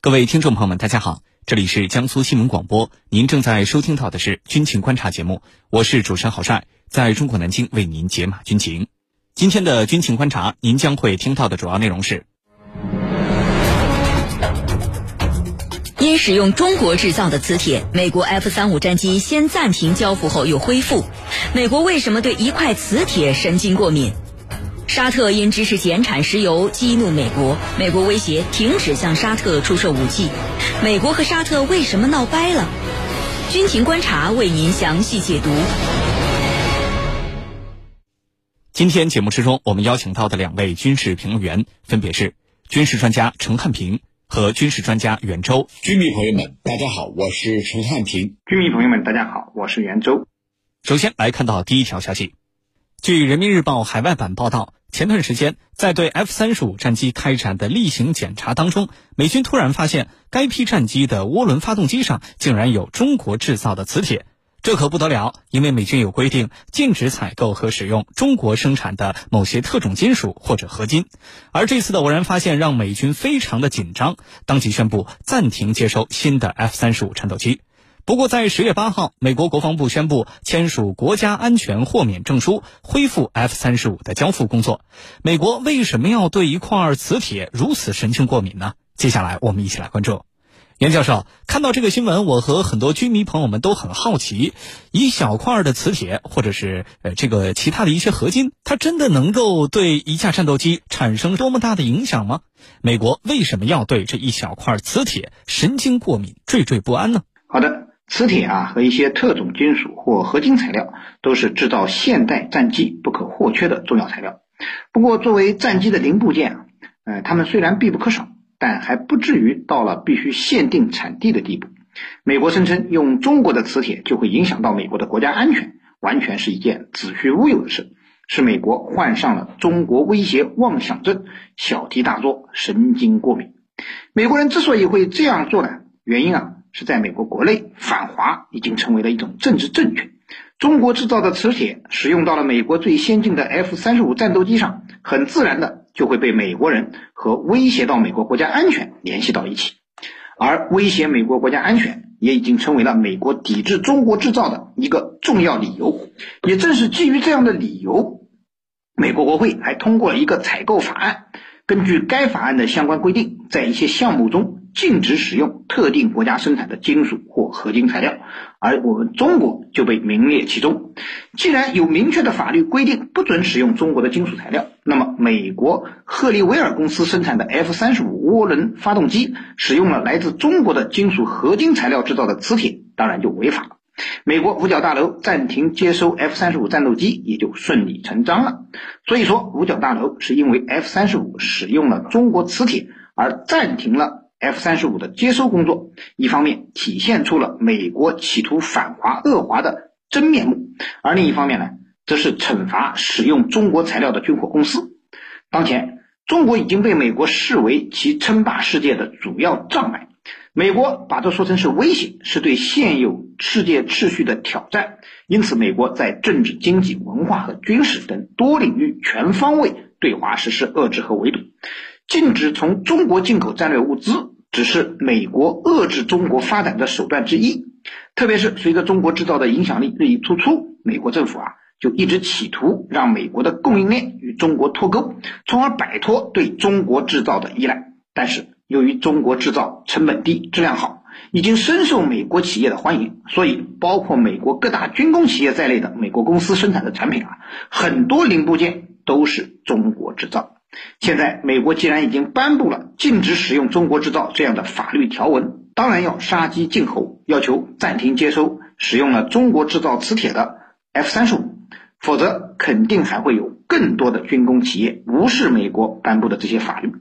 各位听众朋友们，大家好，这里是江苏新闻广播，您正在收听到的是军情观察节目，我是主持人郝帅，在中国南京为您解码军情。今天的军情观察，您将会听到的主要内容是：因使用中国制造的磁铁，美国 F 三五战机先暂停交付后又恢复。美国为什么对一块磁铁神经过敏？沙特因支持减产石油激怒美国，美国威胁停止向沙特出售武器。美国和沙特为什么闹掰了？军情观察为您详细解读。今天节目之中，我们邀请到的两位军事评论员分别是军事专家陈汉平和军事专家袁周。军迷朋友们，大家好，我是陈汉平。军迷朋友们，大家好，我是袁周。首先来看到第一条消息，据人民日报海外版报道。前段时间，在对 F 三十五战机开展的例行检查当中，美军突然发现该批战机的涡轮发动机上竟然有中国制造的磁铁，这可不得了，因为美军有规定，禁止采购和使用中国生产的某些特种金属或者合金。而这次的偶然发现让美军非常的紧张，当即宣布暂停接收新的 F 三十五战斗机。不过，在十月八号，美国国防部宣布签署国家安全豁免证书，恢复 F 三十五的交付工作。美国为什么要对一块磁铁如此神经过敏呢？接下来我们一起来关注。袁教授看到这个新闻，我和很多军迷朋友们都很好奇：一小块的磁铁，或者是呃这个其他的一些合金，它真的能够对一架战斗机产生多么大的影响吗？美国为什么要对这一小块磁铁神经过敏、惴惴不安呢？好的。磁铁啊和一些特种金属或合金材料都是制造现代战机不可或缺的重要材料。不过，作为战机的零部件啊，呃，它们虽然必不可少，但还不至于到了必须限定产地的地步。美国声称用中国的磁铁就会影响到美国的国家安全，完全是一件子虚乌有的事，是美国患上了中国威胁妄想症，小题大做，神经过敏。美国人之所以会这样做呢，原因啊。是在美国国内反华已经成为了一种政治正确。中国制造的磁铁使用到了美国最先进的 F 三十五战斗机上，很自然的就会被美国人和威胁到美国国家安全联系到一起，而威胁美国国家安全也已经成为了美国抵制中国制造的一个重要理由。也正是基于这样的理由，美国国会还通过了一个采购法案。根据该法案的相关规定，在一些项目中。禁止使用特定国家生产的金属或合金材料，而我们中国就被名列其中。既然有明确的法律规定不准使用中国的金属材料，那么美国赫利维尔公司生产的 F 三十五涡轮发动机使用了来自中国的金属合金材料制造的磁铁，当然就违法了。美国五角大楼暂停接收 F 三十五战斗机，也就顺理成章了。所以说，五角大楼是因为 F 三十五使用了中国磁铁而暂停了。F 三十五的接收工作，一方面体现出了美国企图反华恶华的真面目，而另一方面呢，则是惩罚使用中国材料的军火公司。当前，中国已经被美国视为其称霸世界的主要障碍，美国把这说成是威胁，是对现有世界秩序的挑战。因此，美国在政治、经济、文化和军事等多领域全方位对华实施遏制和围堵。禁止从中国进口战略物资，只是美国遏制中国发展的手段之一。特别是随着中国制造的影响力日益突出，美国政府啊就一直企图让美国的供应链与中国脱钩，从而摆脱对中国制造的依赖。但是由于中国制造成本低、质量好，已经深受美国企业的欢迎，所以包括美国各大军工企业在内的美国公司生产的产品啊，很多零部件都是中国制造。现在，美国既然已经颁布了禁止使用中国制造这样的法律条文，当然要杀鸡儆猴，要求暂停接收使用了中国制造磁铁的 F 三十五，否则肯定还会有更多的军工企业无视美国颁布的这些法律，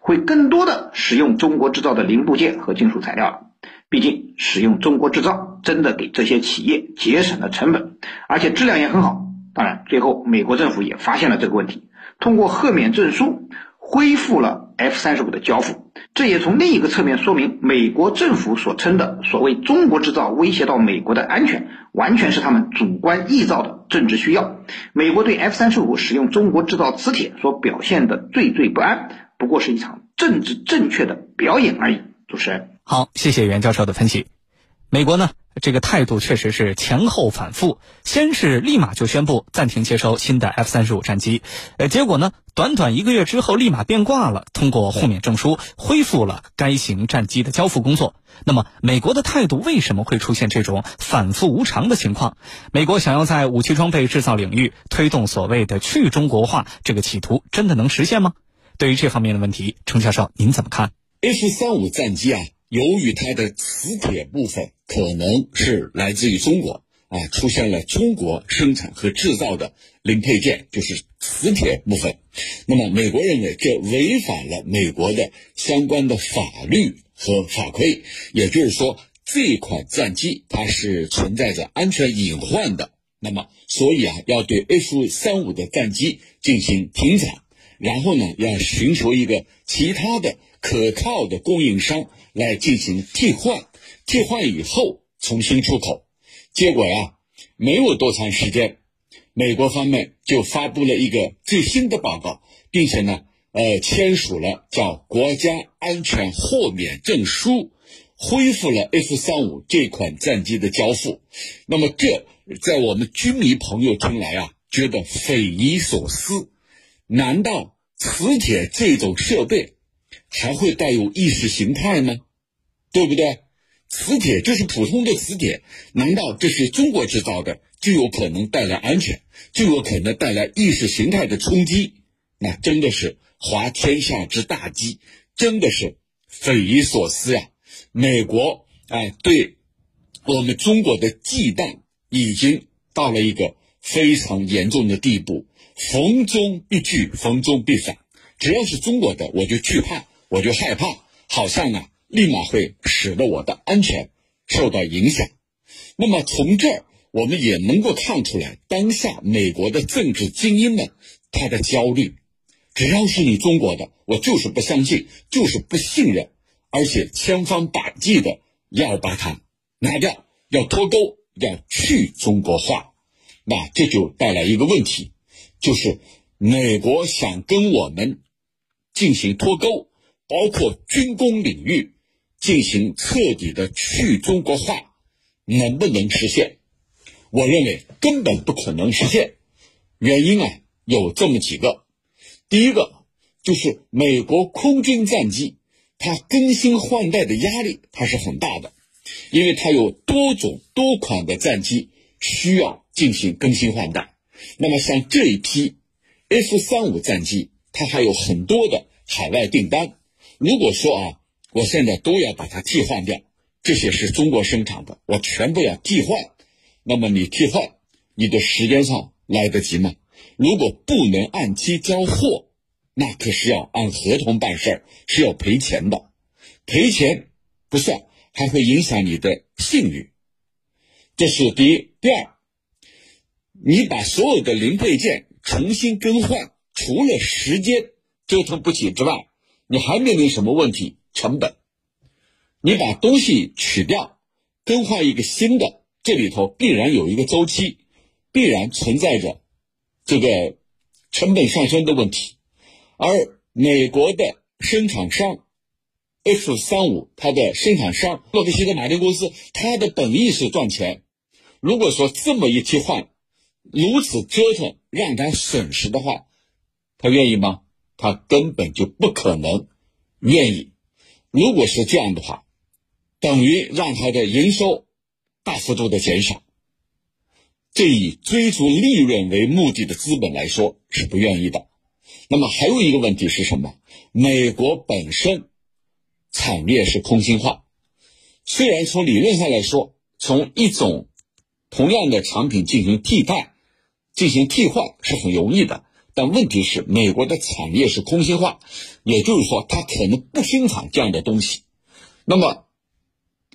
会更多的使用中国制造的零部件和金属材料了。毕竟，使用中国制造真的给这些企业节省了成本，而且质量也很好。当然，最后美国政府也发现了这个问题。通过豁免证书恢复了 F 三十五的交付，这也从另一个侧面说明，美国政府所称的所谓“中国制造”威胁到美国的安全，完全是他们主观臆造的政治需要。美国对 F 三十五使用中国制造磁铁所表现的惴惴不安，不过是一场政治正确的表演而已。主持人，好，谢谢袁教授的分析。美国呢，这个态度确实是前后反复，先是立马就宣布暂停接收新的 F 三十五战机，呃，结果呢，短短一个月之后立马变卦了，通过豁免证书恢复了该型战机的交付工作。那么，美国的态度为什么会出现这种反复无常的情况？美国想要在武器装备制造领域推动所谓的去中国化，这个企图真的能实现吗？对于这方面的问题，程教授您怎么看？F 三五战机啊，由于它的磁铁部分可能是来自于中国啊，出现了中国生产和制造的零配件，就是磁铁部分。那么，美国认为这违反了美国的相关的法律和法规，也就是说，这款战机它是存在着安全隐患的。那么，所以啊，要对 F 三五的战机进行停产。然后呢，要寻求一个其他的可靠的供应商来进行替换，替换以后重新出口。结果呀，没有多长时间，美国方面就发布了一个最新的报告，并且呢，呃，签署了叫国家安全豁免证书，恢复了 F 三五这款战机的交付。那么，这在我们军迷朋友听来啊，觉得匪夷所思。难道磁铁这种设备还会带有意识形态吗？对不对？磁铁就是普通的磁铁，难道这是中国制造的，就有可能带来安全，就有可能带来意识形态的冲击？那真的是滑天下之大稽，真的是匪夷所思呀！美国哎，对我们中国的忌惮已经到了一个非常严重的地步。逢中必惧，逢中必反。只要是中国的，我就惧怕，我就害怕，好像啊，立马会使得我的安全受到影响。那么从这儿，我们也能够看出来，当下美国的政治精英们他的焦虑。只要是你中国的，我就是不相信，就是不信任，而且千方百计的要把它拿掉，要脱钩，要去中国化。那这就带来一个问题。就是美国想跟我们进行脱钩，包括军工领域进行彻底的去中国化，能不能实现？我认为根本不可能实现。原因啊有这么几个，第一个就是美国空军战机它更新换代的压力它是很大的，因为它有多种多款的战机需要进行更新换代。那么像这一批 F 三五战机，它还有很多的海外订单。如果说啊，我现在都要把它替换掉，这些是中国生产的，我全部要替换。那么你替换，你的时间上来得及吗？如果不能按期交货，那可是要按合同办事儿，是要赔钱的。赔钱不算，还会影响你的信誉。这是第一，第二。你把所有的零配件重新更换，除了时间折腾不起之外，你还面临什么问题？成本。你把东西取掉，更换一个新的，这里头必然有一个周期，必然存在着这个成本上升的问题。而美国的生产商 F 三五，它的生产商洛克希德马丁公司，它的本意是赚钱。如果说这么一替换，如此折腾让他损失的话，他愿意吗？他根本就不可能愿意。如果是这样的话，等于让他的营收大幅度的减少。这以追逐利润为目的的资本来说是不愿意的。那么还有一个问题是什么？美国本身产业是空心化，虽然从理论上来说，从一种同样的产品进行替代。进行替换是很容易的，但问题是美国的产业是空心化，也就是说它可能不生产这样的东西。那么，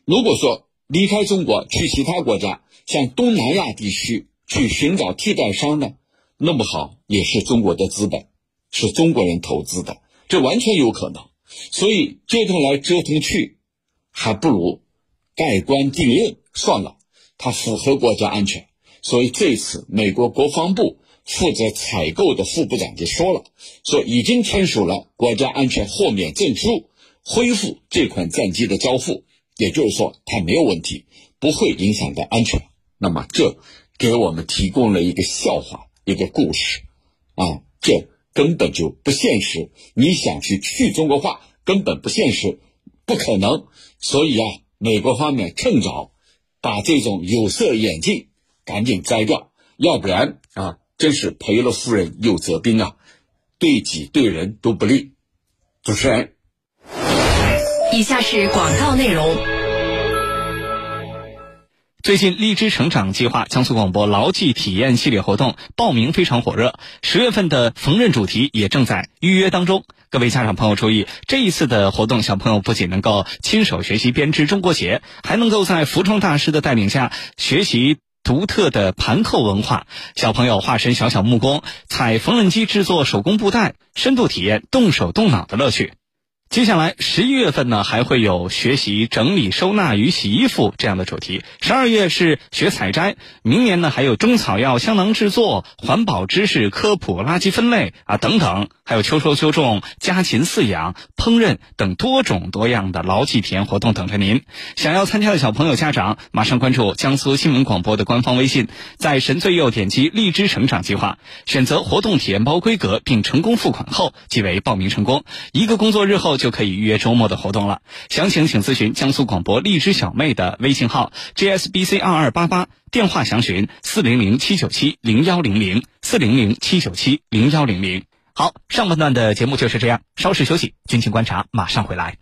如果说离开中国去其他国家，像东南亚地区去寻找替代商呢，弄不好也是中国的资本，是中国人投资的，这完全有可能。所以折腾来折腾去，还不如盖棺定论算了，它符合国家安全。所以这次美国国防部负责采购的副部长就说了，说已经签署了国家安全豁免证书，恢复这款战机的交付，也就是说它没有问题，不会影响到安全。那么这给我们提供了一个笑话，一个故事，啊，这根本就不现实。你想去去中国化，根本不现实，不可能。所以啊，美国方面趁早把这种有色眼镜赶紧摘掉，要不然啊，真是赔了夫人又折兵啊，对己对人都不利。主持人，以下是广告内容。最近，荔枝成长计划江苏广播牢记体验系列活动报名非常火热，十月份的缝纫主题也正在预约当中。各位家长朋友注意，这一次的活动，小朋友不仅能够亲手学习编织中国结，还能够在服装大师的带领下学习独特的盘扣文化。小朋友化身小小木工，踩缝纫机制作手工布袋，深度体验动手动脑的乐趣。接下来十一月份呢，还会有学习整理收纳与洗衣服这样的主题。十二月是学采摘，明年呢还有中草药香囊制作、环保知识科普、垃圾分类啊等等，还有秋收秋种、家禽饲养、烹饪等多种多样的劳技体验活动等着您。想要参加的小朋友家长，马上关注江苏新闻广播的官方微信，在神最右点击荔枝成长计划，选择活动体验包规格，并成功付款后，即为报名成功。一个工作日后。就可以预约周末的活动了。详情请咨询江苏广播荔枝小妹的微信号 gsbc 二二八八，电话详询四零零七九七零幺零零四零零七九七零幺零零。好，上半段的节目就是这样，稍事休息，军情观察马上回来。